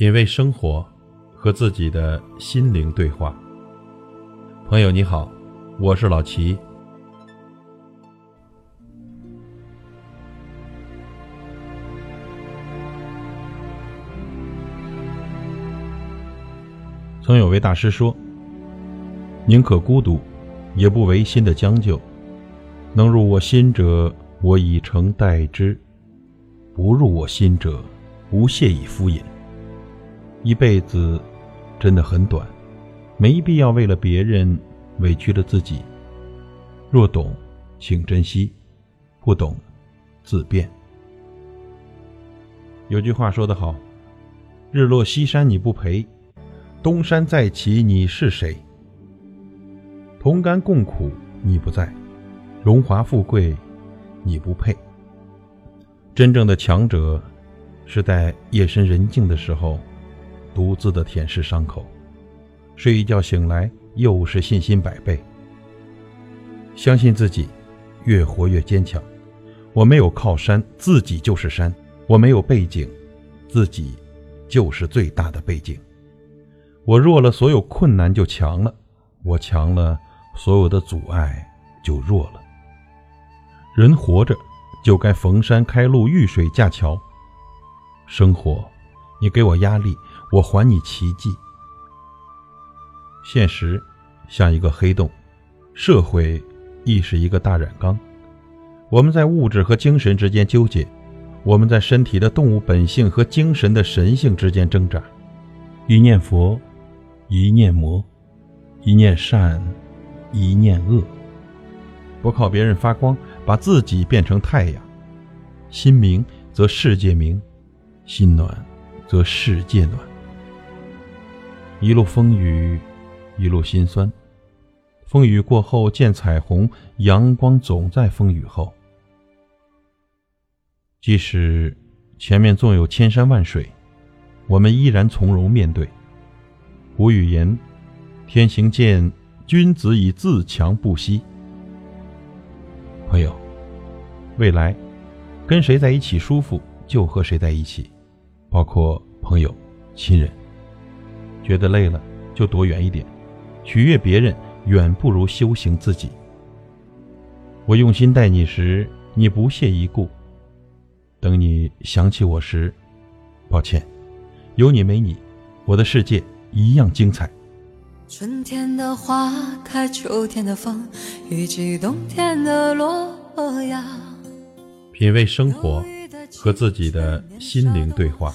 品味生活，和自己的心灵对话。朋友你好，我是老齐。曾有位大师说：“宁可孤独，也不违心的将就。能入我心者，我以诚待之；不入我心者，无谢以敷衍。”一辈子真的很短，没必要为了别人委屈了自己。若懂，请珍惜；不懂，自便。有句话说得好：“日落西山你不陪，东山再起你是谁？同甘共苦你不在，荣华富贵你不配。”真正的强者，是在夜深人静的时候。独自的舔舐伤口，睡一觉醒来又是信心百倍。相信自己，越活越坚强。我没有靠山，自己就是山；我没有背景，自己就是最大的背景。我弱了，所有困难就强了；我强了，所有的阻碍就弱了。人活着，就该逢山开路，遇水架桥。生活，你给我压力。我还你奇迹。现实像一个黑洞，社会亦是一个大染缸。我们在物质和精神之间纠结，我们在身体的动物本性和精神的神性之间挣扎。一念佛，一念魔，一念善，一念恶。不靠别人发光，把自己变成太阳。心明则世界明，心暖则世界暖。一路风雨，一路心酸。风雨过后见彩虹，阳光总在风雨后。即使前面纵有千山万水，我们依然从容面对。古语言：“天行健，君子以自强不息。”朋友，未来跟谁在一起舒服，就和谁在一起，包括朋友、亲人。觉得累了，就躲远一点。取悦别人远不如修行自己。我用心待你时，你不屑一顾；等你想起我时，抱歉，有你没你，我的世界一样精彩。春天的花开，秋天的风，以及冬天的落叶。品味生活，和自己的心灵对话。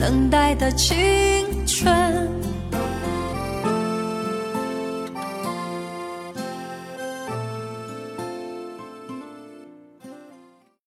等待的青春。